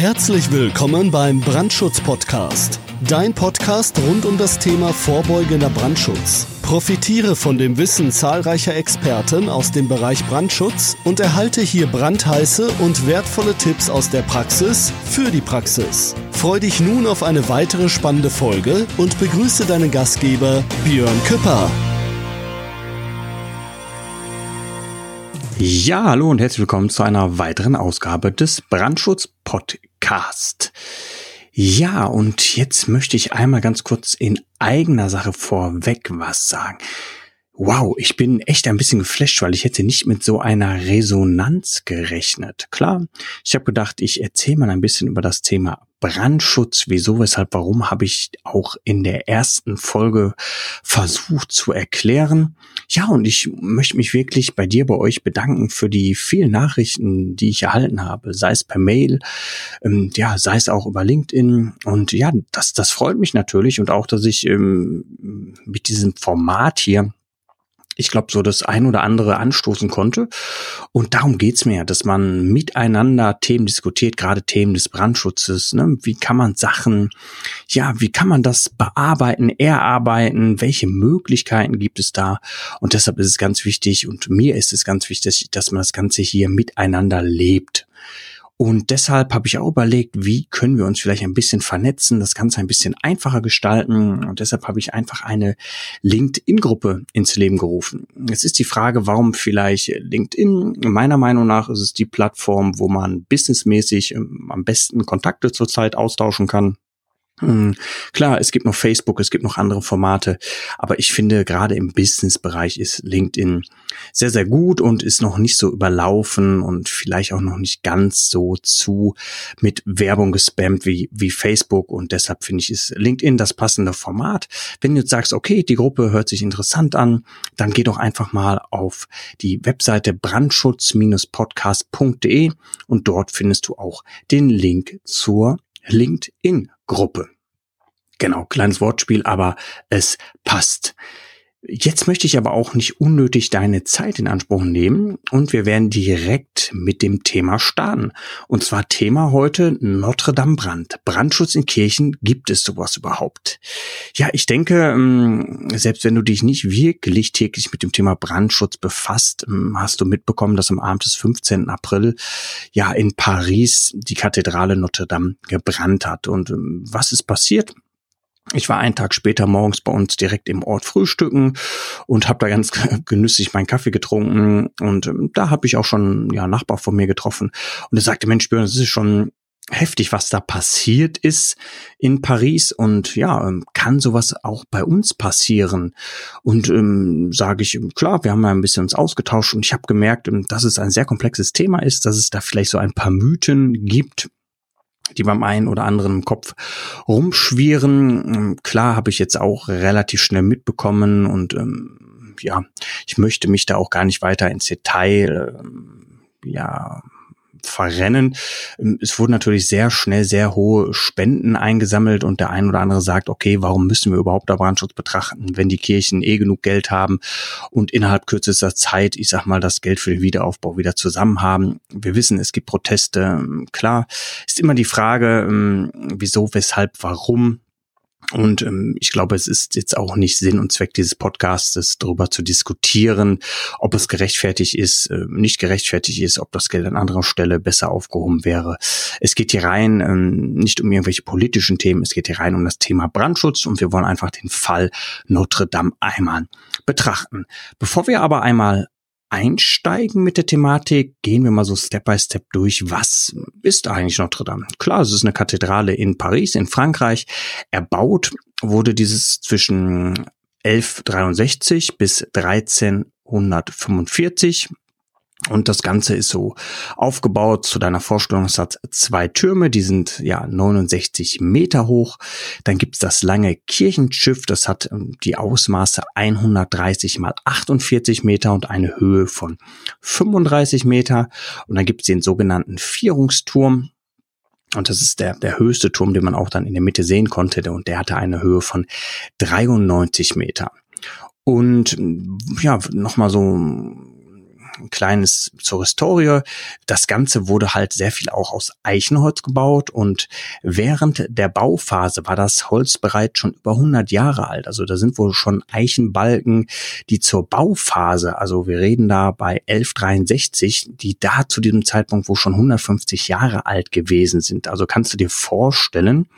Herzlich willkommen beim Brandschutz-Podcast. Dein Podcast rund um das Thema vorbeugender Brandschutz. Profitiere von dem Wissen zahlreicher Experten aus dem Bereich Brandschutz und erhalte hier brandheiße und wertvolle Tipps aus der Praxis für die Praxis. Freu dich nun auf eine weitere spannende Folge und begrüße deinen Gastgeber Björn Küpper. Ja, hallo und herzlich willkommen zu einer weiteren Ausgabe des Brandschutz Podcast. Ja, und jetzt möchte ich einmal ganz kurz in eigener Sache vorweg was sagen. Wow, ich bin echt ein bisschen geflasht, weil ich hätte nicht mit so einer Resonanz gerechnet. Klar, ich habe gedacht, ich erzähle mal ein bisschen über das Thema Brandschutz, wieso, weshalb, warum, habe ich auch in der ersten Folge versucht zu erklären. Ja, und ich möchte mich wirklich bei dir, bei euch bedanken für die vielen Nachrichten, die ich erhalten habe, sei es per Mail, ähm, ja, sei es auch über LinkedIn. Und ja, das, das freut mich natürlich und auch, dass ich ähm, mit diesem Format hier ich glaube, so das ein oder andere anstoßen konnte. Und darum geht's mir, dass man miteinander Themen diskutiert, gerade Themen des Brandschutzes. Ne? Wie kann man Sachen, ja, wie kann man das bearbeiten, erarbeiten? Welche Möglichkeiten gibt es da? Und deshalb ist es ganz wichtig und mir ist es ganz wichtig, dass man das Ganze hier miteinander lebt. Und deshalb habe ich auch überlegt, wie können wir uns vielleicht ein bisschen vernetzen, das Ganze ein bisschen einfacher gestalten. Und deshalb habe ich einfach eine LinkedIn-Gruppe ins Leben gerufen. Jetzt ist die Frage, warum vielleicht LinkedIn? Meiner Meinung nach ist es die Plattform, wo man businessmäßig ähm, am besten Kontakte zurzeit austauschen kann. Hm, klar, es gibt noch Facebook, es gibt noch andere Formate, aber ich finde gerade im Business-Bereich ist LinkedIn sehr, sehr gut und ist noch nicht so überlaufen und vielleicht auch noch nicht ganz so zu mit Werbung gespammt wie, wie Facebook und deshalb finde ich ist LinkedIn das passende Format. Wenn du jetzt sagst, okay, die Gruppe hört sich interessant an, dann geh doch einfach mal auf die Webseite brandschutz-podcast.de und dort findest du auch den Link zur LinkedIn-Gruppe. Genau, kleines Wortspiel, aber es passt. Jetzt möchte ich aber auch nicht unnötig deine Zeit in Anspruch nehmen und wir werden direkt mit dem Thema starten. Und zwar Thema heute Notre Dame Brand. Brandschutz in Kirchen, gibt es sowas überhaupt? Ja, ich denke, ähm, selbst wenn du dich nicht wirklich täglich mit dem Thema Brandschutz befasst, ähm, hast du mitbekommen, dass am Abend des 15. April ja in Paris die Kathedrale Notre Dame gebrannt hat. Und ähm, was ist passiert? Ich war einen Tag später morgens bei uns direkt im Ort frühstücken und habe da ganz genüsslich meinen Kaffee getrunken und ähm, da habe ich auch schon ja Nachbar von mir getroffen und er sagte Mensch Björn, das ist schon heftig, was da passiert ist in Paris und ja, ähm, kann sowas auch bei uns passieren? Und ähm, sage ich, klar, wir haben ja ein bisschen uns ausgetauscht und ich habe gemerkt, ähm, dass es ein sehr komplexes Thema ist, dass es da vielleicht so ein paar Mythen gibt, die beim einen oder anderen im Kopf rumschwirren. Ähm, klar habe ich jetzt auch relativ schnell mitbekommen und ähm, ja, ich möchte mich da auch gar nicht weiter ins Detail ähm, ja verrennen. Ähm, es wurden natürlich sehr schnell sehr hohe Spenden eingesammelt und der ein oder andere sagt, okay, warum müssen wir überhaupt da Brandschutz betrachten, wenn die Kirchen eh genug Geld haben und innerhalb kürzester Zeit, ich sag mal, das Geld für den Wiederaufbau wieder zusammen haben. Wir wissen, es gibt Proteste. Klar, ist immer die Frage, ähm, wieso, weshalb, warum. Und ähm, ich glaube, es ist jetzt auch nicht Sinn und Zweck dieses Podcasts, darüber zu diskutieren, ob es gerechtfertigt ist, äh, nicht gerechtfertigt ist, ob das Geld an anderer Stelle besser aufgehoben wäre. Es geht hier rein ähm, nicht um irgendwelche politischen Themen, es geht hier rein um das Thema Brandschutz und wir wollen einfach den Fall Notre Dame einmal betrachten. Bevor wir aber einmal einsteigen mit der Thematik, gehen wir mal so Step by Step durch. Was ist eigentlich Notre Dame? Klar, es ist eine Kathedrale in Paris, in Frankreich. Erbaut wurde dieses zwischen 1163 bis 1345 und das Ganze ist so aufgebaut zu deiner Vorstellung. Es hat zwei Türme, die sind ja 69 Meter hoch. Dann gibt's das lange Kirchenschiff, das hat ähm, die Ausmaße 130 mal 48 Meter und eine Höhe von 35 Meter. Und dann gibt's den sogenannten Vierungsturm. Und das ist der, der höchste Turm, den man auch dann in der Mitte sehen konnte. Und der hatte eine Höhe von 93 Meter. Und ja, nochmal so ein kleines zur Historie. Das Ganze wurde halt sehr viel auch aus Eichenholz gebaut und während der Bauphase war das Holz bereits schon über 100 Jahre alt. Also da sind wohl schon Eichenbalken, die zur Bauphase, also wir reden da bei 1163, die da zu diesem Zeitpunkt wo schon 150 Jahre alt gewesen sind. Also kannst du dir vorstellen,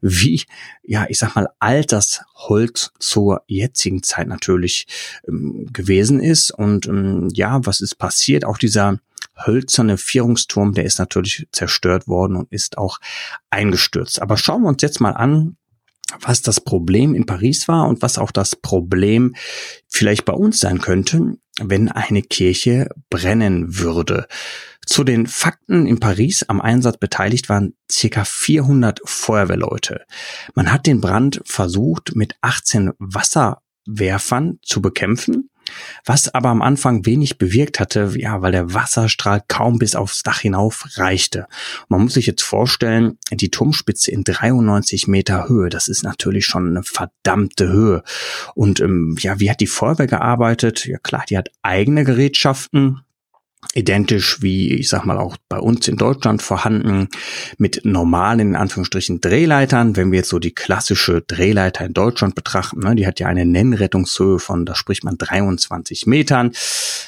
wie, ja, ich sag mal, alt das Holz zur jetzigen Zeit natürlich ähm, gewesen ist. Und ähm, ja, was ist passiert? Auch dieser hölzerne Vierungsturm, der ist natürlich zerstört worden und ist auch eingestürzt. Aber schauen wir uns jetzt mal an, was das Problem in Paris war und was auch das Problem vielleicht bei uns sein könnte, wenn eine Kirche brennen würde. Zu den Fakten in Paris am Einsatz beteiligt waren circa 400 Feuerwehrleute. Man hat den Brand versucht mit 18 Wasserwerfern zu bekämpfen was aber am Anfang wenig bewirkt hatte, ja, weil der Wasserstrahl kaum bis aufs Dach hinauf reichte. Man muss sich jetzt vorstellen, die Turmspitze in 93 Meter Höhe, das ist natürlich schon eine verdammte Höhe. Und ähm, ja, wie hat die Feuerwehr gearbeitet? Ja klar, die hat eigene Gerätschaften, identisch wie, ich sag mal, auch bei uns in Deutschland vorhanden mit normalen, in Anführungsstrichen, Drehleitern. Wenn wir jetzt so die klassische Drehleiter in Deutschland betrachten, ne, die hat ja eine Nennrettungshöhe von, da spricht man 23 Metern.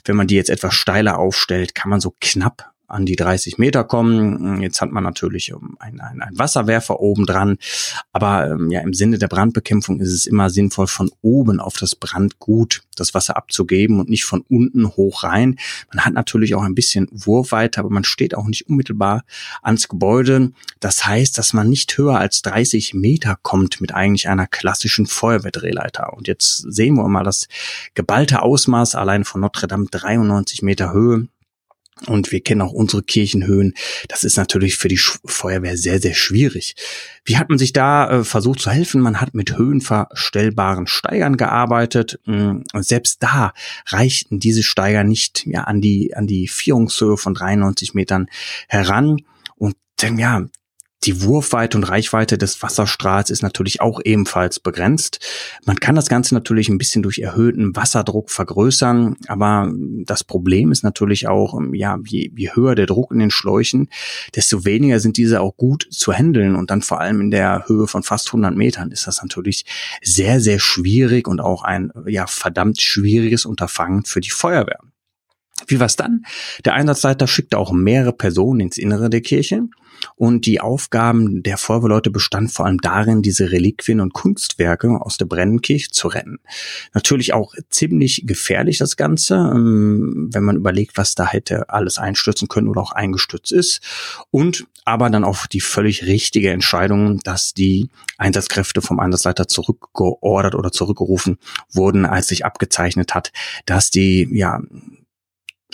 Wenn man die jetzt etwas steiler aufstellt, kann man so knapp an die 30 Meter kommen. Jetzt hat man natürlich einen ein, ein Wasserwerfer oben dran, aber ähm, ja im Sinne der Brandbekämpfung ist es immer sinnvoll, von oben auf das Brandgut das Wasser abzugeben und nicht von unten hoch rein. Man hat natürlich auch ein bisschen Wurfweite, aber man steht auch nicht unmittelbar ans Gebäude. Das heißt, dass man nicht höher als 30 Meter kommt mit eigentlich einer klassischen Feuerwehrdrehleiter. Und jetzt sehen wir mal das geballte Ausmaß allein von Notre Dame 93 Meter Höhe. Und wir kennen auch unsere Kirchenhöhen. Das ist natürlich für die Feuerwehr sehr, sehr schwierig. Wie hat man sich da äh, versucht zu helfen? Man hat mit höhenverstellbaren Steigern gearbeitet. Und hm, selbst da reichten diese Steiger nicht ja, an die, an die Vierungshöhe von 93 Metern heran. Und ja, die Wurfweite und Reichweite des Wasserstrahls ist natürlich auch ebenfalls begrenzt. Man kann das Ganze natürlich ein bisschen durch erhöhten Wasserdruck vergrößern, aber das Problem ist natürlich auch, ähm, ja, je, je höher der Druck in den Schläuchen, desto weniger sind diese auch gut zu handeln und dann vor allem in der Höhe von fast 100 Metern ist das natürlich sehr, sehr schwierig und auch ein, ja, verdammt schwieriges Unterfangen für die Feuerwehr. Wie war's dann? Der Einsatzleiter schickte auch mehrere Personen ins Innere der Kirche und die Aufgaben der Feuerwehrleute bestand vor allem darin, diese Reliquien und Kunstwerke aus der Brennenkirche zu retten. Natürlich auch ziemlich gefährlich das Ganze, ähm, wenn man überlegt, was da hätte alles einstürzen können oder auch eingestürzt ist. Und aber dann auch die völlig richtige Entscheidung, dass die Einsatzkräfte vom Einsatzleiter zurückgeordert oder zurückgerufen wurden, als sich abgezeichnet hat, dass die ja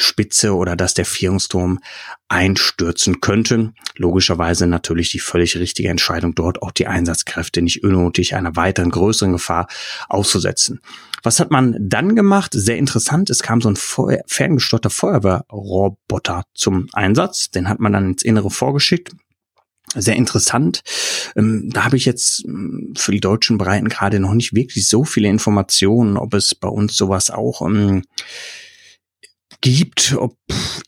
Spitze oder dass der Vierungsturm einstürzen könnte. Logischerweise natürlich die völlig richtige Entscheidung, dort auch die Einsatzkräfte nicht unnötig einer weiteren größeren Gefahr auszusetzen. Was hat man dann gemacht? Sehr interessant. Es kam so ein Feuer ferngesteuerter Feuerwehrroboter zum Einsatz. Den hat man dann ins Innere vorgeschickt sehr interessant. Ähm, da habe ich jetzt ähm, für die deutschen Breiten gerade noch nicht wirklich so viele Informationen, ob es bei uns sowas auch ähm, gibt, ob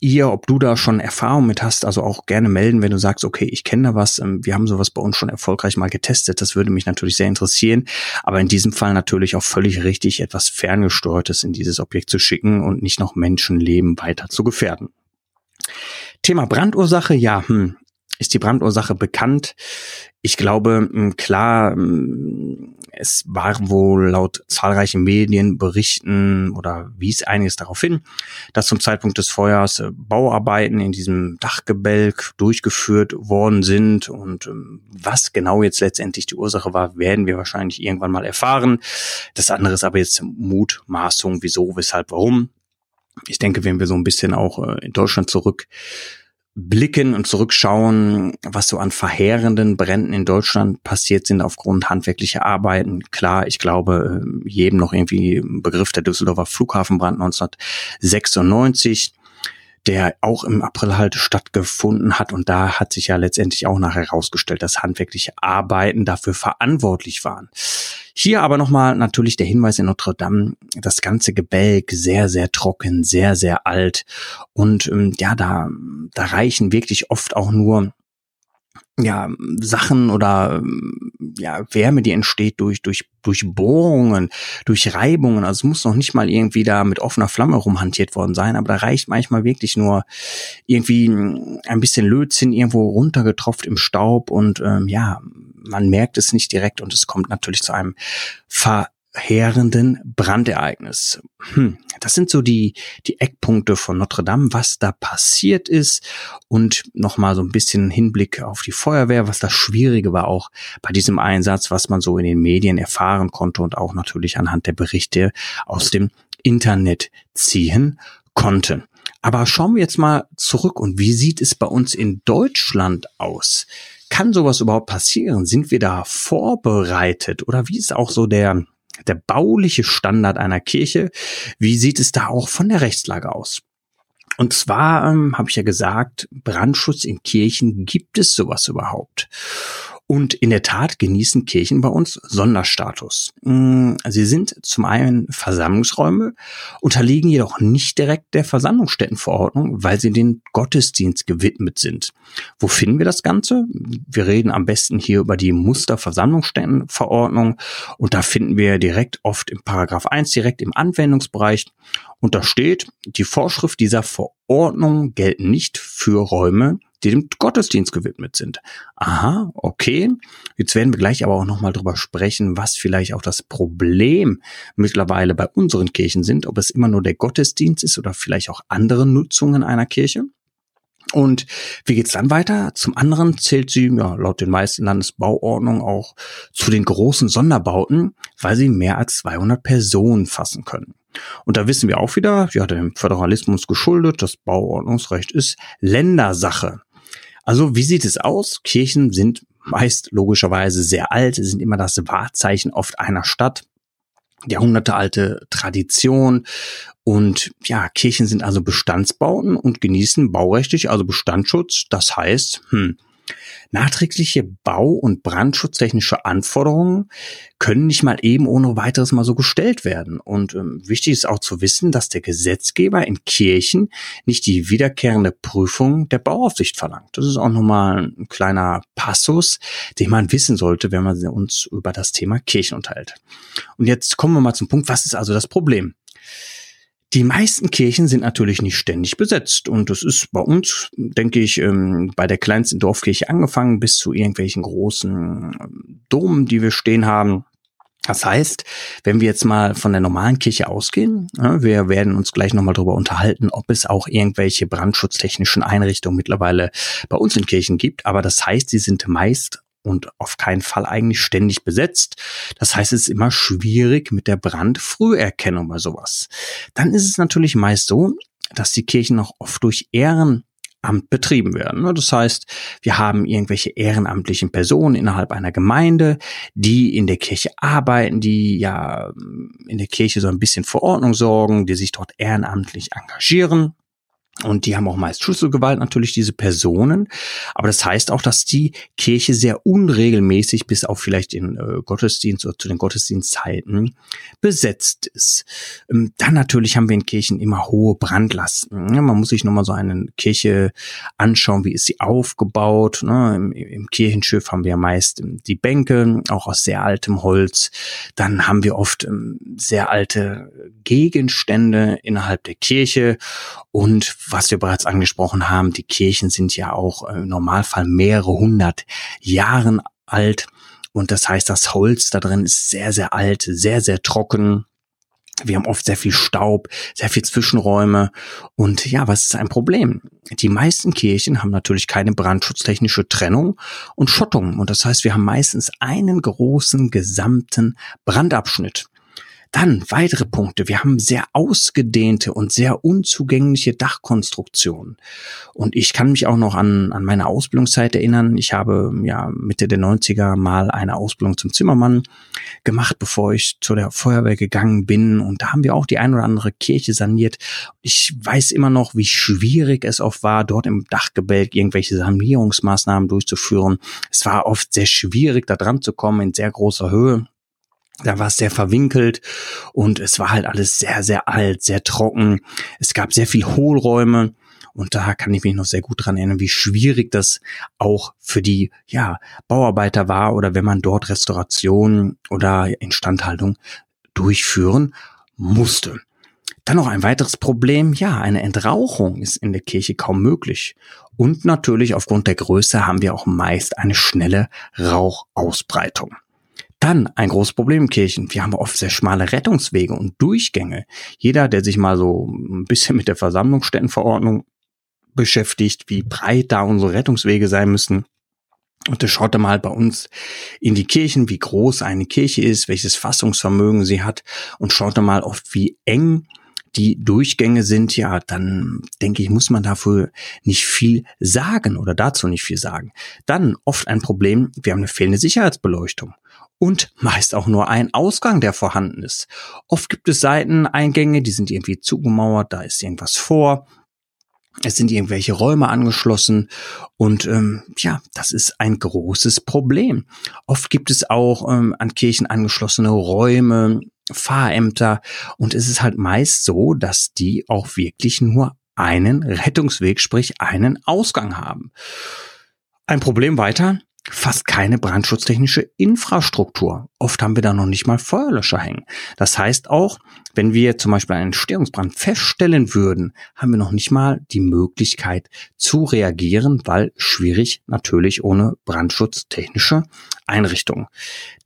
ihr, ob du da schon Erfahrung mit hast, also auch gerne melden, wenn du sagst, okay, ich kenne da was, ähm, wir haben sowas bei uns schon erfolgreich mal getestet, das würde mich natürlich sehr interessieren, aber in diesem Fall natürlich auch völlig richtig, etwas ferngesteuertes in dieses Objekt zu schicken und nicht noch Menschenleben weiter zu gefährden. Thema Brandursache, ja, hm, ist die Brandursache bekannt? Ich glaube, hm, klar, hm, es war wohl laut zahlreichen Medienberichten oder wies einiges darauf hin, dass zum Zeitpunkt des Feuers äh, Bauarbeiten in diesem Dachgebälk durchgeführt worden sind und ähm, was genau jetzt letztendlich die Ursache war, werden wir wahrscheinlich irgendwann mal erfahren. Das andere ist aber jetzt Mutmaßung, wieso, weshalb, warum. Ich denke, wenn wir so ein bisschen auch äh, in Deutschland zurück blicken und zurückschauen, was so an verheerenden Bränden in Deutschland passiert sind aufgrund handwerklicher Arbeiten. Klar, ich glaube, äh, jedem noch irgendwie Begriff der Düsseldorfer Flughafenbrand 1996. der auch im April halt stattgefunden hat. Und da hat sich ja letztendlich auch nachher herausgestellt, dass handwerkliche Arbeiten dafür verantwortlich waren. Hier aber nochmal natürlich der Hinweis in Notre Dame, das ganze Gebälk sehr, sehr trocken, sehr, sehr alt. Und ähm, ja, da, da reichen wirklich oft auch nur ja, Sachen oder ja, Wärme, die entsteht durch, durch, durch Bohrungen, durch Reibungen. Also es muss noch nicht mal irgendwie da mit offener Flamme rumhantiert worden sein, aber da reicht manchmal wirklich nur irgendwie ein bisschen Lötzinn irgendwo runtergetropft im Staub und ähm, ja, man merkt es nicht direkt und es kommt natürlich zu einem Ver verheerenden Brandereignis. Hm, das sind so die, die Eckpunkte von Notre Dame, was da passiert ist und nochmal so ein bisschen Hinblick auf die Feuerwehr, was das Schwierige war auch bei diesem Einsatz, was man so in den Medien erfahren konnte und auch natürlich anhand der Berichte aus dem Internet ziehen konnte. Aber schauen wir jetzt mal zurück und wie sieht es bei uns in Deutschland aus? Kann sowas überhaupt passieren? Sind wir da vorbereitet? Oder wie ist auch so der, der bauliche Standard einer Kirche. Wie sieht es da auch von der Rechtslage aus? Und zwar ähm, habe ich ja gesagt, Brandschutz in Kirchen gibt es sowas überhaupt. Und in der Tat genießen Kirchen bei uns Sonderstatus. Mm, sie sind zum einen Versammlungsräume, unterliegen jedoch nicht direkt der Versammlungsstättenverordnung, weil sie den Gottesdienst gewidmet sind. Wo finden wir das Ganze? Wir reden am besten hier über die Musterversammlungsstättenverordnung und da finden wir direkt oft im Paragraph 1 direkt im Anwendungsbereich und da steht, die Vorschrift dieser Verordnung gelten nicht für Räume, die dem Gottesdienst gewidmet sind. Aha, okay. Jetzt werden wir gleich aber auch nochmal drüber sprechen, was vielleicht auch das Problem mittlerweile bei unseren Kirchen sind, ob es immer nur der Gottesdienst ist oder vielleicht auch andere Nutzungen einer Kirche. Und wie geht's dann weiter? Zum anderen zählt sie ja, laut den meisten Landesbauordnungen auch zu den großen Sonderbauten, weil sie mehr als 200 Personen fassen können. Und da wissen wir auch wieder, ja, dem Föderalismus geschuldet, das Bauordnungsrecht ist Ländersache. Also wie sieht es aus? Kirchen sind meist logischerweise sehr alt, sind immer das Wahrzeichen oft einer Stadt. Jahrhundertealte Tradition und ja, Kirchen sind also Bestandsbauten und genießen baurechtlich also Bestandsschutz. Das heißt, hm, Nachträgliche Bau- und brandschutztechnische Anforderungen können nicht mal eben ohne weiteres mal so gestellt werden. Und ähm, wichtig ist auch zu wissen, dass der Gesetzgeber in Kirchen nicht die wiederkehrende Prüfung der Bauaufsicht verlangt. Das ist auch nochmal ein kleiner Passus, den man wissen sollte, wenn man uns über das Thema Kirchen unterhält. Und jetzt kommen wir mal zum Punkt, was ist also das Problem? Die meisten Kirchen sind natürlich nicht ständig besetzt und das ist bei uns, denke ich, ähm, bei der kleinsten Dorfkirche angefangen bis zu irgendwelchen großen ähm, Domen, die wir stehen haben. Das heißt, wenn wir jetzt mal von der normalen Kirche ausgehen, wir werden uns gleich nochmal darüber unterhalten, ob es auch irgendwelche brandschutztechnischen Einrichtungen mittlerweile bei uns in Kirchen gibt. Aber das heißt, sie sind meist und auf keinen Fall eigentlich ständig besetzt. Das heißt, es ist immer schwierig mit der Brandfrüherkennung bei sowas. Dann ist es natürlich meist so, dass die Kirchen noch oft durch Ehrenamt betrieben werden. Das heißt, wir haben irgendwelche ehrenamtlichen Personen innerhalb einer Gemeinde, die in der Kirche arbeiten, die ja in der Kirche so ein bisschen für Ordnung sorgen, die sich dort ehrenamtlich engagieren. Und die haben auch meist Schlüsselgewalt natürlich, diese Personen. Aber das heißt auch, dass die Kirche sehr unregelmäßig bis auf vielleicht den äh, Gottesdienst oder zu den Gottesdienstzeiten besetzt ist. Ähm, dann natürlich haben wir in Kirchen immer hohe Brandlasten. Ja, man muss sich nochmal so eine Kirche anschauen, wie ist sie aufgebaut. Ne? Im, Im, Kirchenschiff haben wir meist ähm, die Bänke, auch aus sehr altem Holz. Dann haben wir oft ähm, sehr alte Gegenstände innerhalb der Kirche und was wir bereits angesprochen haben, die Kirchen sind ja auch im Normalfall mehrere hundert Jahren alt. Und das heißt, das Holz da drin ist sehr, sehr alt, sehr, sehr trocken. Wir haben oft sehr viel Staub, sehr viel Zwischenräume. Und ja, was ist ein Problem? Die meisten Kirchen haben natürlich keine brandschutztechnische Trennung und Schottung. Und das heißt, wir haben meistens einen großen gesamten Brandabschnitt. Dann weitere Punkte. Wir haben sehr ausgedehnte und sehr unzugängliche Dachkonstruktionen. Und ich kann mich auch noch an, an meine Ausbildungszeit erinnern. Ich habe ja Mitte der 90er mal eine Ausbildung zum Zimmermann gemacht, bevor ich zu der Feuerwehr gegangen bin. Und da haben wir auch die ein oder andere Kirche saniert. Ich weiß immer noch, wie schwierig es oft war, dort im Dachgebälk irgendwelche Sanierungsmaßnahmen durchzuführen. Es war oft sehr schwierig, da dran zu kommen in sehr großer Höhe. Da war es sehr verwinkelt und es war halt alles sehr, sehr alt, sehr trocken. Es gab sehr viel Hohlräume und da kann ich mich noch sehr gut dran erinnern, wie schwierig das auch für die ja, Bauarbeiter war oder wenn man dort Restauration oder Instandhaltung durchführen musste. Dann noch ein weiteres Problem. Ja, eine Entrauchung ist in der Kirche kaum möglich. Und natürlich aufgrund der Größe haben wir auch meist eine schnelle Rauchausbreitung. Dann ein großes Problem in Kirchen. Wir haben oft sehr schmale Rettungswege und Durchgänge. Jeder, der sich mal so ein bisschen mit der Versammlungsstättenverordnung beschäftigt, wie breit da unsere Rettungswege sein müssen. Und der schaut mal bei uns in die Kirchen, wie groß eine Kirche ist, welches Fassungsvermögen sie hat und schaut mal oft, wie eng die Durchgänge sind, ja, dann denke ich, muss man dafür nicht viel sagen oder dazu nicht viel sagen. Dann oft ein Problem, wir haben eine fehlende Sicherheitsbeleuchtung und meist auch nur ein Ausgang, der vorhanden ist. Oft gibt es Seiteneingänge, die sind irgendwie zugemauert, da ist irgendwas vor. Es sind irgendwelche Räume angeschlossen und ähm, ja, das ist ein großes Problem. Oft gibt es auch ähm, an Kirchen angeschlossene Räume, Fahrämter und es ist halt meist so, dass die auch wirklich nur einen Rettungsweg, sprich einen Ausgang haben. Ein Problem weiter, fast keine brandschutztechnische Infrastruktur. Oft haben wir da noch nicht mal Feuerlöscher hängen. Das heißt auch, wenn wir zum Beispiel einen Entstehungsbrand feststellen würden, haben wir noch nicht mal die Möglichkeit zu reagieren, weil schwierig natürlich ohne brandschutztechnische Einrichtung.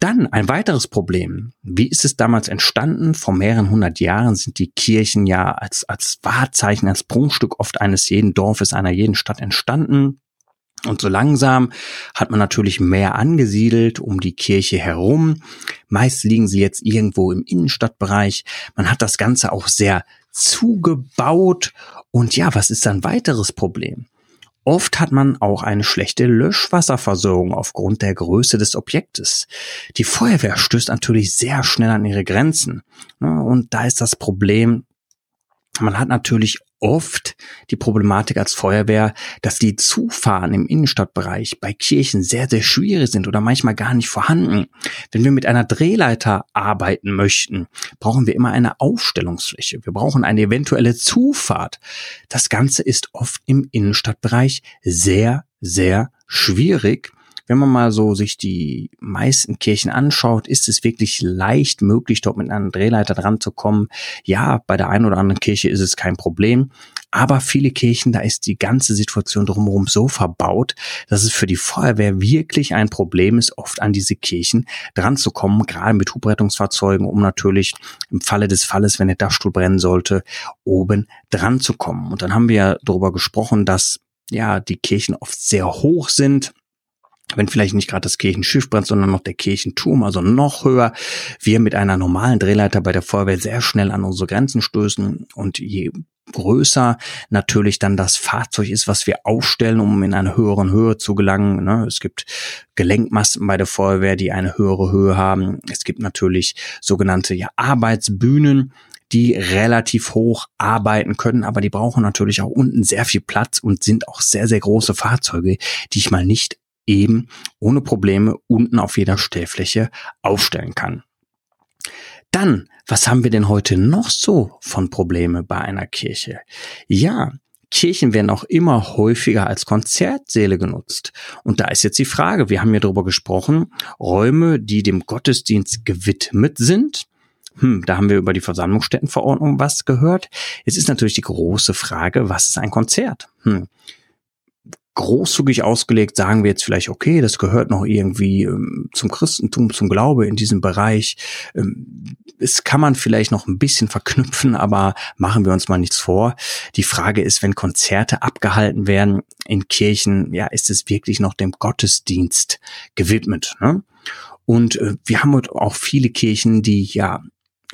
Dann ein weiteres Problem. Wie ist es damals entstanden? Vor mehreren hundert Jahren sind die Kirchen ja als, als Wahrzeichen, als Prunkstück oft eines jeden Dorfes, einer jeden Stadt entstanden. Und so langsam hat man natürlich mehr angesiedelt um die Kirche herum. Meist liegen sie jetzt irgendwo im Innenstadtbereich. Man hat das Ganze auch sehr zugebaut. Und ja, was ist ein weiteres Problem? Oft hat man auch eine schlechte Löschwasserversorgung aufgrund der Größe des Objektes. Die Feuerwehr stößt natürlich sehr schnell an ihre Grenzen. Und da ist das Problem, man hat natürlich oft die Problematik als Feuerwehr, dass die Zufahren im Innenstadtbereich bei Kirchen sehr, sehr schwierig sind oder manchmal gar nicht vorhanden. Wenn wir mit einer Drehleiter arbeiten möchten, brauchen wir immer eine Aufstellungsfläche. Wir brauchen eine eventuelle Zufahrt. Das Ganze ist oft im Innenstadtbereich sehr, sehr schwierig wenn man mal so sich die meisten Kirchen anschaut, ist es wirklich leicht möglich, dort mit einem Drehleiter dran zu kommen. Ja, bei der einen oder anderen Kirche ist es kein Problem. Aber viele Kirchen, da ist die ganze Situation drumherum so verbaut, dass es für die Feuerwehr wirklich ein Problem ist, oft an diese Kirchen dran zu kommen, gerade mit Hubrettungsfahrzeugen, um natürlich im Falle des Falles, wenn der Dachstuhl brennen sollte, oben dran zu kommen. Und dann haben wir ja darüber gesprochen, dass ja die Kirchen oft sehr hoch sind wenn vielleicht nicht gerade das Kirchenschiff brennt, sondern noch der Kirchenturm, also noch höher, wir mit einer normalen Drehleiter bei der Feuerwehr sehr schnell an unsere Grenzen stößen und je größer natürlich dann das Fahrzeug ist, was wir aufstellen, um in eine höhere Höhe zu gelangen. Ne? Es gibt Gelenkmasten bei der Feuerwehr, die eine höhere Höhe haben. Es gibt natürlich sogenannte Arbeitsbühnen, die relativ hoch arbeiten können, aber die brauchen natürlich auch unten sehr viel Platz und sind auch sehr, sehr große Fahrzeuge, die ich mal nicht eben ohne Probleme unten auf jeder Stellfläche aufstellen kann. Dann, was haben wir denn heute noch so von Probleme bei einer Kirche? Ja, Kirchen werden auch immer häufiger als Konzertsäle genutzt. Und da ist jetzt die Frage, wir haben ja darüber gesprochen, Räume, die dem Gottesdienst gewidmet sind. Hm, da haben wir über die Versammlungsstättenverordnung was gehört. Jetzt ist natürlich die große Frage, was ist ein Konzert? Hm großzügig ausgelegt sagen wir jetzt vielleicht, okay, das gehört noch irgendwie ähm, zum Christentum, zum Glaube in diesem Bereich. Ähm, es kann man vielleicht noch ein bisschen verknüpfen, aber machen wir uns mal nichts vor. Die Frage ist, wenn Konzerte abgehalten werden in Kirchen, ja, ist es wirklich noch dem Gottesdienst gewidmet? Ne? Und äh, wir haben auch viele Kirchen, die ja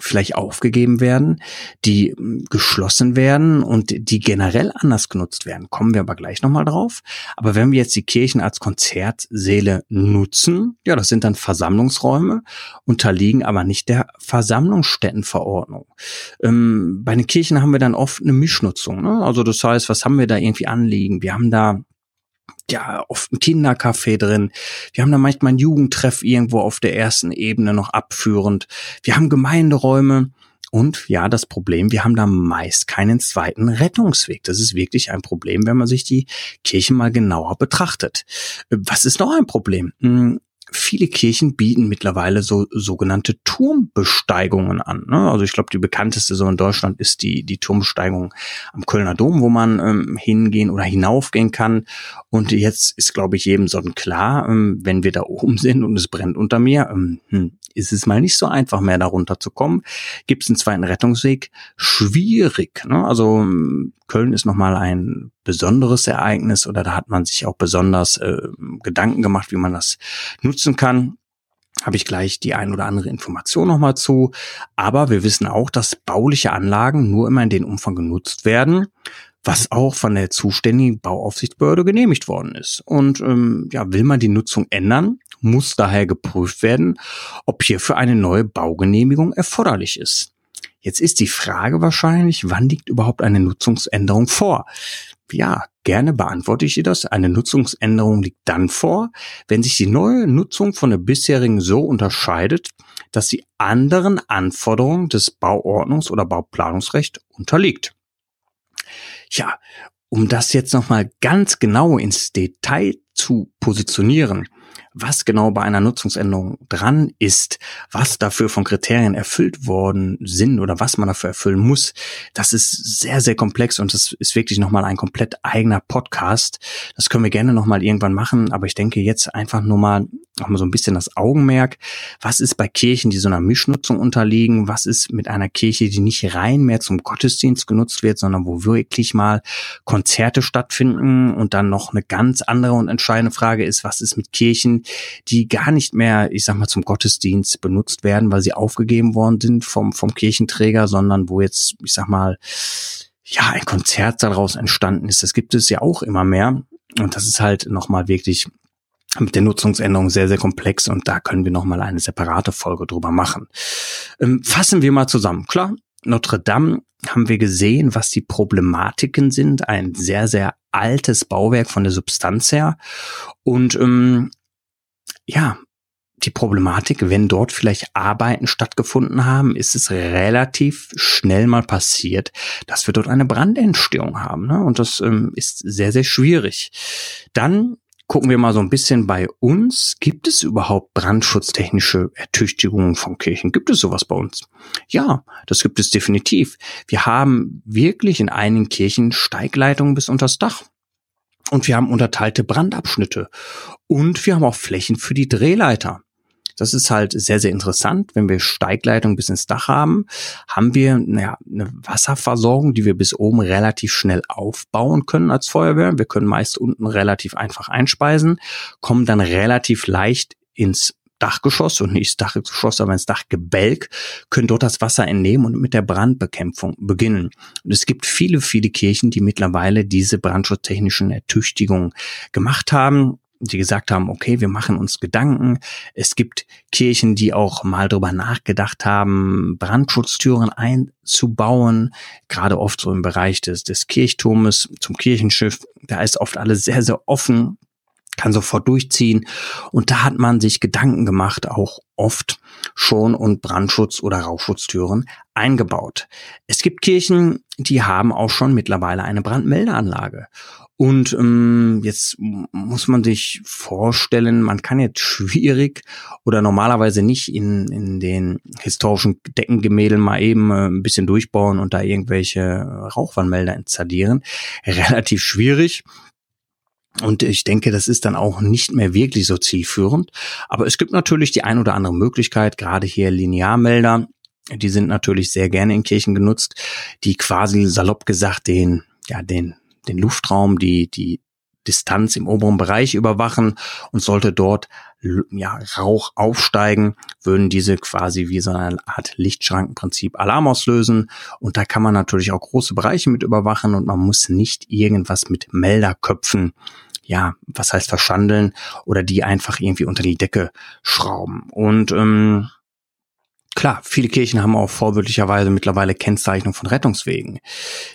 vielleicht aufgegeben werden, die hm, geschlossen werden und die generell anders genutzt werden. Kommen wir aber gleich nochmal drauf. Aber wenn wir jetzt die Kirchen als Konzertsäle nutzen, ja, das sind dann Versammlungsräume, unterliegen aber nicht der Versammlungsstättenverordnung. Ähm, bei den Kirchen haben wir dann oft eine Mischnutzung. Ne? Also das heißt, was haben wir da irgendwie anliegen? Wir haben da ja, oft ein Kindercafé drin. Wir haben da manchmal ein Jugendtreff irgendwo auf der ersten Ebene noch abführend. Wir haben Gemeinderäume. Und ja, das Problem, wir haben da meist keinen zweiten Rettungsweg. Das ist wirklich ein Problem, wenn man sich die Kirche mal genauer betrachtet. Was ist noch ein Problem? Viele Kirchen bieten mittlerweile so sogenannte Turmbesteigungen an. Ne? Also ich glaube, die bekannteste so in Deutschland ist die, die Turmbesteigung am Kölner Dom, wo man ähm, hingehen oder hinaufgehen kann. Und jetzt ist, glaube ich, jedem so klar, ähm, wenn wir da oben sind und es brennt unter mir, ähm, hm, ist es mal nicht so einfach mehr darunter zu kommen. Gibt es einen zweiten Rettungsweg? Schwierig. Ne? Also Köln ist nochmal ein besonderes Ereignis oder da hat man sich auch besonders äh, Gedanken gemacht, wie man das nutzen kann habe ich gleich die ein oder andere Information nochmal zu. Aber wir wissen auch, dass bauliche Anlagen nur immer in den Umfang genutzt werden, was auch von der zuständigen Bauaufsichtsbehörde genehmigt worden ist. Und ähm, ja, will man die Nutzung ändern, muss daher geprüft werden, ob hierfür eine neue Baugenehmigung erforderlich ist. Jetzt ist die Frage wahrscheinlich, wann liegt überhaupt eine Nutzungsänderung vor? Ja, gerne beantworte ich dir das. Eine Nutzungsänderung liegt dann vor, wenn sich die neue Nutzung von der bisherigen so unterscheidet, dass sie anderen Anforderungen des Bauordnungs- oder Bauplanungsrechts unterliegt. Ja, um das jetzt nochmal ganz genau ins Detail zu positionieren, was genau bei einer Nutzungsänderung dran ist, was dafür von Kriterien erfüllt worden sind oder was man dafür erfüllen muss, das ist sehr, sehr komplex und das ist wirklich nochmal ein komplett eigener Podcast. Das können wir gerne nochmal irgendwann machen, aber ich denke jetzt einfach nur mal nochmal so ein bisschen das Augenmerk. Was ist bei Kirchen, die so einer Mischnutzung unterliegen? Was ist mit einer Kirche, die nicht rein mehr zum Gottesdienst genutzt wird, sondern wo wirklich mal Konzerte stattfinden? Und dann noch eine ganz andere und entscheidende Frage ist, was ist mit Kirchen, die gar nicht mehr, ich sag mal, zum Gottesdienst benutzt werden, weil sie aufgegeben worden sind vom, vom Kirchenträger, sondern wo jetzt, ich sag mal, ja, ein Konzert daraus entstanden ist. Das gibt es ja auch immer mehr. Und das ist halt nochmal wirklich mit der Nutzungsänderung sehr, sehr komplex und da können wir nochmal eine separate Folge drüber machen. Ähm, fassen wir mal zusammen. Klar, Notre Dame haben wir gesehen, was die Problematiken sind. Ein sehr, sehr altes Bauwerk von der Substanz her. Und ähm, ja, die Problematik, wenn dort vielleicht Arbeiten stattgefunden haben, ist es relativ schnell mal passiert, dass wir dort eine Brandentstehung haben. Ne? Und das ähm, ist sehr, sehr schwierig. Dann gucken wir mal so ein bisschen bei uns. Gibt es überhaupt brandschutztechnische Ertüchtigungen von Kirchen? Gibt es sowas bei uns? Ja, das gibt es definitiv. Wir haben wirklich in einigen Kirchen Steigleitungen bis unters Dach. Und wir haben unterteilte Brandabschnitte. Und wir haben auch Flächen für die Drehleiter. Das ist halt sehr, sehr interessant. Wenn wir Steigleitung bis ins Dach haben, haben wir naja, eine Wasserversorgung, die wir bis oben relativ schnell aufbauen können als Feuerwehr. Wir können meist unten relativ einfach einspeisen, kommen dann relativ leicht ins Dachgeschoss und nicht das Dachgeschoss, aber ins Dachgebälk, können dort das Wasser entnehmen und mit der Brandbekämpfung beginnen. Und es gibt viele, viele Kirchen, die mittlerweile diese brandschutztechnischen Ertüchtigungen gemacht haben die gesagt haben, okay, wir machen uns Gedanken. Es gibt Kirchen, die auch mal drüber nachgedacht haben, Brandschutztüren einzubauen, gerade oft so im Bereich des, des Kirchturmes zum Kirchenschiff. Da ist oft alles sehr, sehr offen kann sofort durchziehen. Und da hat man sich Gedanken gemacht, auch oft schon und Brandschutz- oder Rauchschutztüren eingebaut. Es gibt Kirchen, die haben auch schon mittlerweile eine Brandmeldeanlage. Und ähm, jetzt muss man sich vorstellen, man kann jetzt schwierig oder normalerweise nicht in, in den historischen Deckengemälden mal eben äh, ein bisschen durchbauen und da irgendwelche Rauchwarnmelder installieren. Relativ schwierig. Und ich denke, das ist dann auch nicht mehr wirklich so zielführend. Aber es gibt natürlich die ein oder andere Möglichkeit, gerade hier Linearmelder, die sind natürlich sehr gerne in Kirchen genutzt, die quasi salopp gesagt den, ja, den, den Luftraum, die, die Distanz im oberen Bereich überwachen und sollte dort ja, Rauch aufsteigen, würden diese quasi wie so eine Art Lichtschrankenprinzip Alarm auslösen. Und da kann man natürlich auch große Bereiche mit überwachen und man muss nicht irgendwas mit Melderköpfen ja, was heißt verschandeln oder die einfach irgendwie unter die Decke schrauben. Und ähm, Klar, viele Kirchen haben auch vorbildlicherweise mittlerweile Kennzeichnung von Rettungswegen.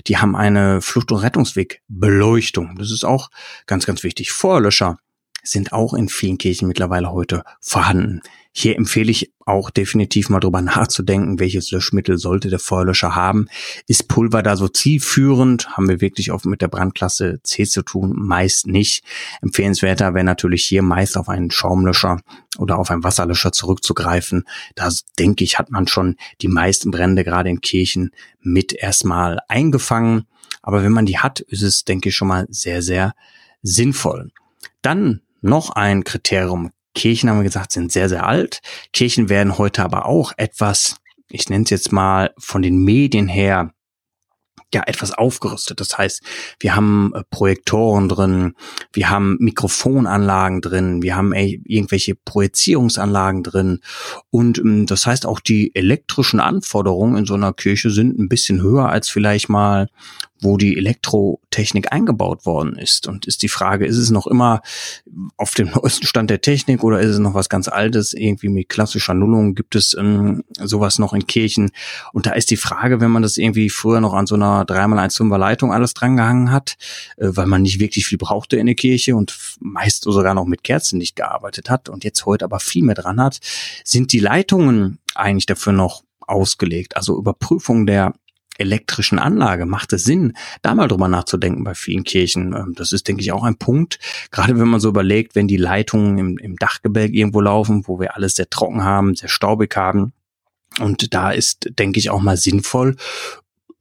Die haben eine Flucht- und Rettungswegbeleuchtung. Das ist auch ganz, ganz wichtig. Feuerlöscher sind auch in vielen Kirchen mittlerweile heute vorhanden. Hier empfehle ich auch definitiv mal drüber nachzudenken, welches Löschmittel sollte der Feuerlöscher haben. Ist Pulver da so zielführend? Haben wir wirklich oft mit der Brandklasse C zu tun? Meist nicht. Empfehlenswerter wäre natürlich hier meist auf einen Schaumlöscher oder auf einen Wasserlöscher zurückzugreifen. Da denke ich, hat man schon die meisten Brände gerade in Kirchen mit erstmal eingefangen. Aber wenn man die hat, ist es, denke ich, schon mal sehr, sehr sinnvoll. Dann noch ein Kriterium. Kirchen, haben wir gesagt, sind sehr, sehr alt. Kirchen werden heute aber auch etwas, ich nenne es jetzt mal von den Medien her, ja etwas aufgerüstet. Das heißt, wir haben äh, Projektoren drin, wir haben Mikrofonanlagen drin, wir haben irgendwelche Projizierungsanlagen drin und ähm, das heißt auch die elektrischen Anforderungen in so einer Kirche sind ein bisschen höher als vielleicht mal wo die Elektrotechnik eingebaut worden ist. Und ist die Frage, ist es noch immer auf dem neuesten Stand der Technik oder ist es noch was ganz Altes, irgendwie mit klassischer Nullung? Gibt es ähm, sowas noch in Kirchen? Und da ist die Frage, wenn man das irgendwie früher noch an so einer 3x1,5er Leitung alles drangehangen hat, äh, weil man nicht wirklich viel brauchte in der Kirche und meist sogar noch mit Kerzen nicht gearbeitet hat und jetzt heute aber viel mehr dran hat, sind die Leitungen eigentlich dafür noch ausgelegt. Also Überprüfung der elektrischen Anlage macht es Sinn, da mal drüber nachzudenken bei vielen Kirchen. Ähm, das ist, denke ich, auch ein Punkt. Gerade wenn man so überlegt, wenn die Leitungen im, im Dachgebälk irgendwo laufen, wo wir alles sehr trocken haben, sehr staubig haben. Und da ist, denke ich, auch mal sinnvoll,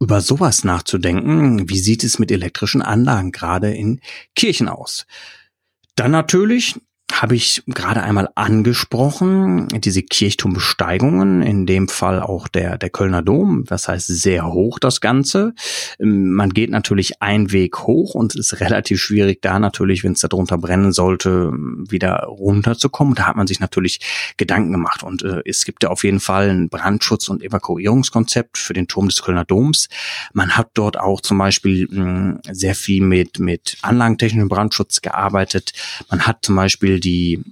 über sowas nachzudenken. Wie sieht es mit elektrischen Anlagen gerade in Kirchen aus? Dann natürlich habe ich gerade einmal angesprochen, diese Kirchturmbesteigungen, in dem Fall auch der, der Kölner Dom, das heißt sehr hoch das Ganze. Ähm, man geht natürlich einen Weg hoch und es ist relativ schwierig da natürlich, wenn es da drunter brennen sollte, wieder runterzukommen. Da hat man sich natürlich Gedanken gemacht und äh, es gibt ja auf jeden Fall ein Brandschutz- und Evakuierungskonzept für den Turm des Kölner Doms. Man hat dort auch zum Beispiel mh, hm, sehr viel mit, mit anlagentechnischen Brandschutz gearbeitet. Man hat zum Beispiel die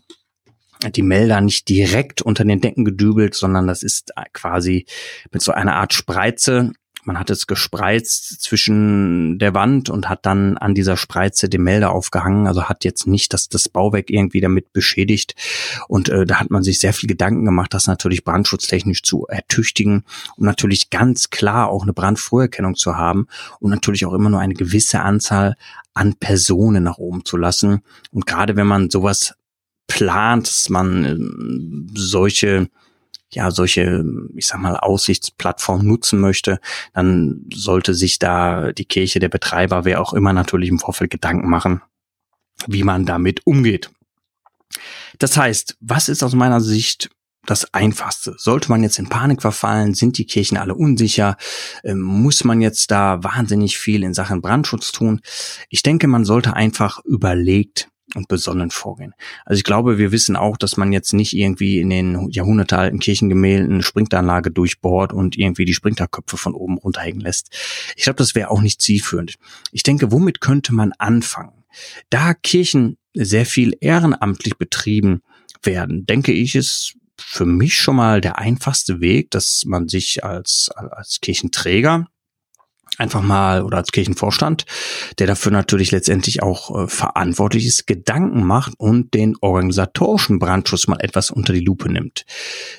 die Melder nicht direkt unter den Decken gedübelt, sondern das ist quasi mit so einer Art Spreize. Man hat es gespreizt zwischen der Wand und hat dann an dieser Spreize den Melder aufgehangen. Also hat jetzt nicht das, das Bauwerk irgendwie damit beschädigt. Und äh, da hat man sich sehr viel Gedanken gemacht, das natürlich brandschutztechnisch zu ertüchtigen, um natürlich ganz klar auch eine Brandfrüherkennung zu haben und natürlich auch immer nur eine gewisse Anzahl an Personen nach oben zu lassen. Und gerade wenn man sowas plant, dass man äh, solche ja, solche, ich sag mal, Aussichtsplattformen nutzen möchte, dann sollte sich da die Kirche, der Betreiber, wer auch immer natürlich im Vorfeld Gedanken machen, wie man damit umgeht. Das heißt, was ist aus meiner Sicht das Einfachste. Sollte man jetzt in Panik verfallen, sind die Kirchen alle unsicher, ähm, muss man jetzt da wahnsinnig viel in Sachen Brandschutz tun. Ich denke, man sollte einfach überlegt und besonnen vorgehen. Also ich glaube, wir wissen auch, dass man jetzt nicht irgendwie in den jahrhundertealten Kirchengemälden eine Sprinkleranlage durchbohrt und irgendwie die Sprinklerköpfe von oben runterhängen lässt. Ich glaube, das wäre auch nicht zielführend. Ich denke, womit könnte man anfangen? Da Kirchen sehr viel ehrenamtlich betrieben werden, denke ich, ist für mich schon mal der einfachste Weg, dass man sich als, als Kirchenträger einfach mal oder als Kirchenvorstand, der dafür natürlich letztendlich auch äh, verantwortlich ist, Gedanken macht und den organisatorischen Brandschutz mal etwas unter die Lupe nimmt.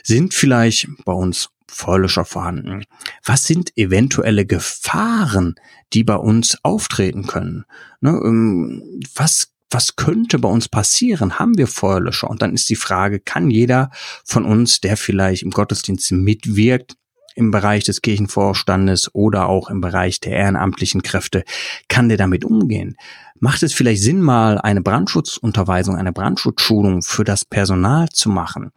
Sind vielleicht bei uns Feuerlöscher vorhanden? Was sind eventuelle Gefahren, die bei uns auftreten können? Ne, ähm, was was könnte bei uns passieren? Haben wir Feuerlöscher? Und dann ist die Frage, kann jeder von uns, der vielleicht im Gottesdienst mitwirkt, im Bereich des Kirchenvorstandes oder auch im Bereich der ehrenamtlichen Kräfte, kann der damit umgehen? Macht es vielleicht Sinn, mal eine Brandschutzunterweisung, eine Brandschutzschulung für das Personal zu machen?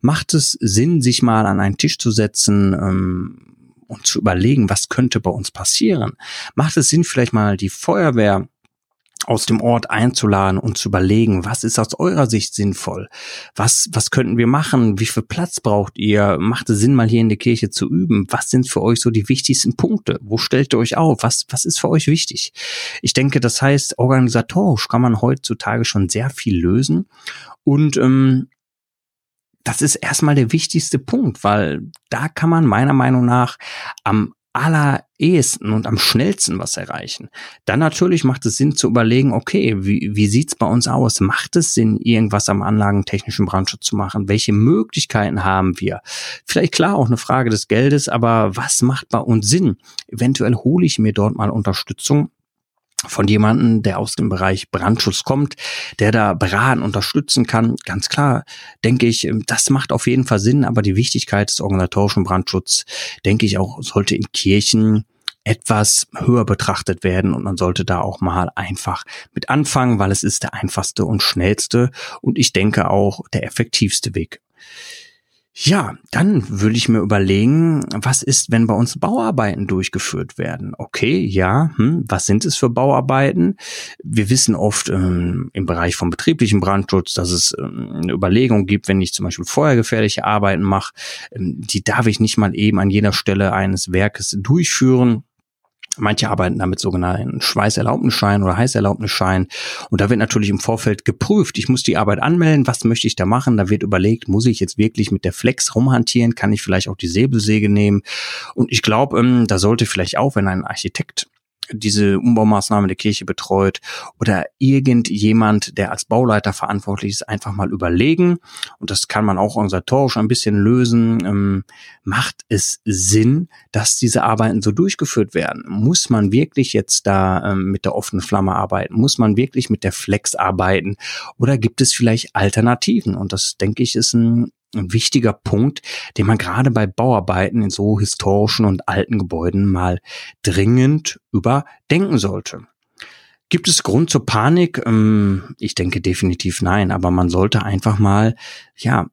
Macht es Sinn, sich mal an einen Tisch zu setzen, ähm, und zu überlegen, was könnte bei uns passieren? Macht es Sinn, vielleicht mal die Feuerwehr aus dem Ort einzuladen und zu überlegen, was ist aus eurer Sicht sinnvoll? Was, was könnten wir machen? Wie viel Platz braucht ihr? Macht es Sinn, mal hier in der Kirche zu üben? Was sind für euch so die wichtigsten Punkte? Wo stellt ihr euch auf? Was, was ist für euch wichtig? Ich denke, das heißt, organisatorisch kann man heutzutage schon sehr viel lösen und ähm, das ist erstmal der wichtigste Punkt, weil da kann man meiner Meinung nach am allerersten und am schnellsten was erreichen. Dann natürlich macht es Sinn zu überlegen, okay, wie, wie sieht's bei uns aus? Macht es Sinn, irgendwas am anlagentechnischen Brandschutz zu machen? Welche Möglichkeiten haben wir? Vielleicht klar auch eine Frage des Geldes, aber was macht bei uns Sinn? Eventuell hole ich mir dort mal Unterstützung von jemanden, der aus dem Bereich Brandschutz kommt, der da beraten, unterstützen kann. Ganz klar, denke ich, das macht auf jeden Fall Sinn, aber die Wichtigkeit des organisatorischen Brandschutzes, denke ich auch, sollte in Kirchen etwas höher betrachtet werden und man sollte da auch mal einfach mit anfangen, weil es ist der einfachste und schnellste und ich denke auch der effektivste Weg. Ja, dann würde ich mir überlegen, was ist, wenn bei uns Bauarbeiten durchgeführt werden? Okay, ja, hm, was sind es für Bauarbeiten? Wir wissen oft ähm, im Bereich vom betrieblichen Brandschutz, dass es ähm, eine Überlegung gibt, wenn ich zum Beispiel feuergefährliche Arbeiten mache, ähm, die darf ich nicht mal eben an jeder Stelle eines Werkes durchführen Manche arbeiten damit sogenannten Schweißerlaubnisschein oder Heißerlaubnisschein. Und da wird natürlich im Vorfeld geprüft. Ich muss die Arbeit anmelden. Was möchte ich da machen? Da wird überlegt, muss ich jetzt wirklich mit der Flex rumhantieren? Kann ich vielleicht auch die Säbelsäge nehmen? Und ich glaube, ähm, da sollte vielleicht auch, wenn ein Architekt diese Umbaumaßnahme der Kirche betreut oder irgendjemand, der als Bauleiter verantwortlich ist, einfach mal überlegen. Und das kann man auch organisatorisch ein bisschen lösen. Ähm, macht es Sinn, dass diese Arbeiten so durchgeführt werden? Muss man wirklich jetzt da ähm, mit der offenen Flamme arbeiten? Muss man wirklich mit der Flex arbeiten? Oder gibt es vielleicht Alternativen? Und das, denke ich, ist ein ein wichtiger Punkt, den man gerade bei Bauarbeiten in so historischen und alten Gebäuden mal dringend überdenken sollte. Gibt es Grund zur Panik? Ähm, ich denke definitiv nein, aber man sollte einfach mal, ja,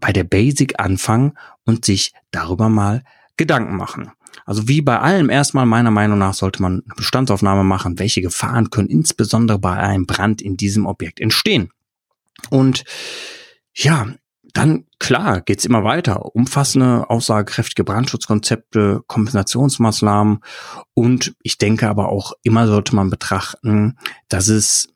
bei der Basic anfangen und sich darüber mal Gedanken machen. Also wie bei allem erstmal meiner Meinung nach sollte man eine Bestandsaufnahme machen, welche Gefahren können insbesondere bei einem Brand in diesem Objekt entstehen. Und ja, dann klar geht's immer weiter. Umfassende, aussagekräftige Brandschutzkonzepte, Kompensationsmaßnahmen und ich denke aber auch immer sollte man betrachten, dass es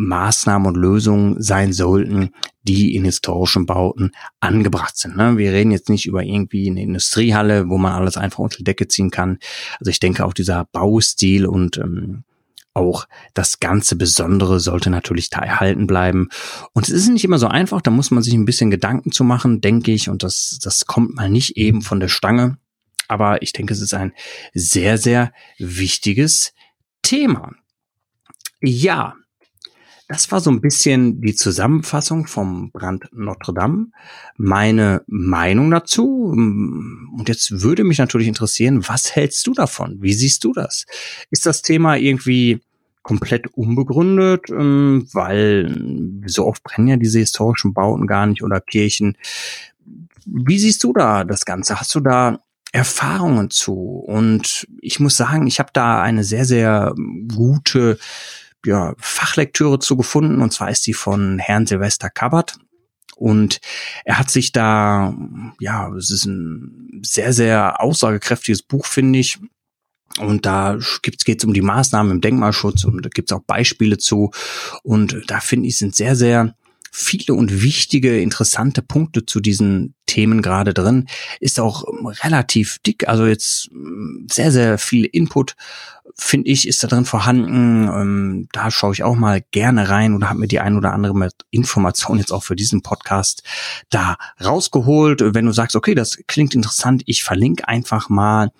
Maßnahmen und Lösungen sein sollten, die in historischen Bauten angebracht sind. Ne? Wir reden jetzt nicht über irgendwie eine Industriehalle, wo man alles einfach unter die Decke ziehen kann. Also ich denke auch dieser Baustil und ähm, auch das ganze Besondere sollte natürlich da erhalten bleiben. Und es ist nicht immer so einfach, da muss man sich ein bisschen Gedanken zu machen, denke ich. Und das, das kommt mal nicht eben von der Stange. Aber ich denke, es ist ein sehr, sehr wichtiges Thema. Ja, das war so ein bisschen die Zusammenfassung vom Brand Notre Dame. Meine Meinung dazu. Und jetzt würde mich natürlich interessieren, was hältst du davon? Wie siehst du das? Ist das Thema irgendwie komplett unbegründet, ähm, weil so oft brennen ja diese historischen Bauten gar nicht oder Kirchen. Wie siehst du da das Ganze? Hast du da Erfahrungen zu? Und ich muss sagen, ich habe da eine sehr, sehr gute ja, Fachlektüre zu gefunden, und zwar ist die von Herrn Silvester Kabbert. Und er hat sich da, ja, es ist ein sehr, sehr aussagekräftiges Buch, finde ich. Und da geht es um die Maßnahmen im Denkmalschutz und da gibt es auch Beispiele zu. Und da finde ich, sind sehr, sehr viele und wichtige, interessante Punkte zu diesen Themen gerade drin. Ist auch relativ dick, also jetzt mm, sehr, sehr viel Input, finde ich, ist da drin vorhanden. Ähm, da schaue ich auch mal gerne rein oder habe mir die ein oder andere Information jetzt auch für diesen Podcast da rausgeholt. Wenn du sagst, okay, das klingt interessant, ich verlinke einfach mal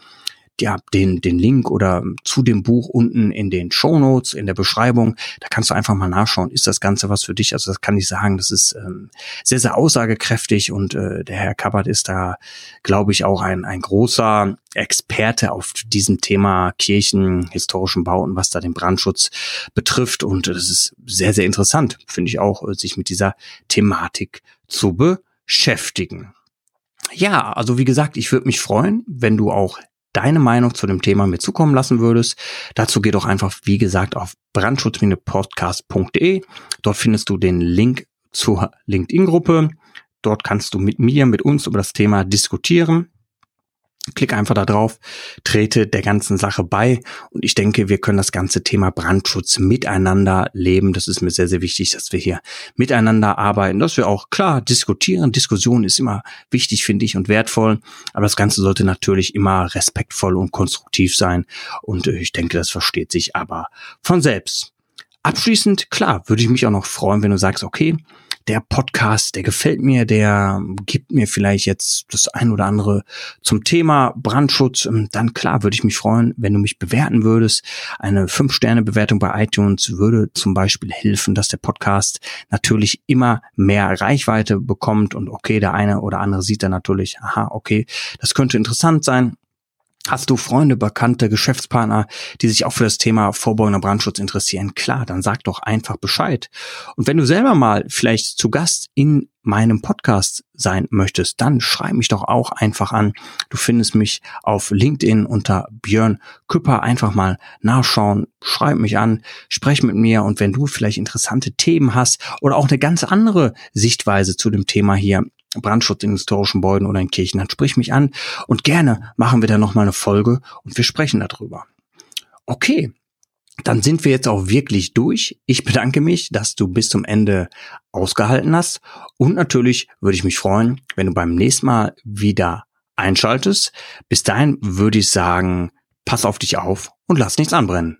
ja, den, den Link oder zu dem Buch unten in den Show Notes, in der Beschreibung. Da kannst du einfach mal nachschauen, ist das Ganze was für dich? Also das kann ich sagen, das ist ähm, sehr, sehr aussagekräftig und äh, der Herr Kappert ist da, glaube ich, auch ein, ein großer Experte auf diesem Thema Kirchen, historischen Bauten, was da den Brandschutz betrifft. Und das ist sehr, sehr interessant, finde ich auch, sich mit dieser Thematik zu beschäftigen. Ja, also wie gesagt, ich würde mich freuen, wenn du auch deine Meinung zu dem Thema mir zukommen lassen würdest. Dazu geh doch einfach, wie gesagt, auf brandschutz-podcast.de. Dort findest du den Link zur LinkedIn-Gruppe. Dort kannst du mit mir, mit uns über das Thema diskutieren. Klick einfach da drauf, trete der ganzen Sache bei und ich denke, wir können das ganze Thema Brandschutz miteinander leben. Das ist mir sehr, sehr wichtig, dass wir hier miteinander arbeiten, dass wir auch klar diskutieren. Diskussion ist immer wichtig, finde ich, und wertvoll, aber das Ganze sollte natürlich immer respektvoll und konstruktiv sein und äh, ich denke, das versteht sich aber von selbst. Abschließend, klar, würde ich mich auch noch freuen, wenn du sagst, okay, der Podcast, der gefällt mir, der gibt mir vielleicht jetzt das ein oder andere zum Thema Brandschutz. Dann klar, würde ich mich freuen, wenn du mich bewerten würdest. Eine 5-Sterne-Bewertung bei iTunes würde zum Beispiel helfen, dass der Podcast natürlich immer mehr Reichweite bekommt. Und okay, der eine oder andere sieht dann natürlich, aha, okay, das könnte interessant sein. Hast du Freunde, Bekannte, Geschäftspartner, die sich auch für das Thema vorbeugender Brandschutz interessieren? Klar, dann sag doch einfach Bescheid. Und wenn du selber mal vielleicht zu Gast in meinem Podcast sein möchtest, dann schreib mich doch auch einfach an. Du findest mich auf LinkedIn unter Björn Küpper. Einfach mal nachschauen, schreib mich an, sprech mit mir und wenn du vielleicht interessante Themen hast oder auch eine ganz andere Sichtweise zu dem Thema hier, Brandschutz in historischen Gebäuden oder in Kirchen, dann sprich mich an und gerne machen wir da nochmal eine Folge und wir sprechen darüber. Okay, dann sind wir jetzt auch wirklich durch. Ich bedanke mich, dass du bis zum Ende ausgehalten hast und natürlich würde ich mich freuen, wenn du beim nächsten Mal wieder einschaltest. Bis dahin würde ich sagen, pass auf dich auf und lass nichts anbrennen.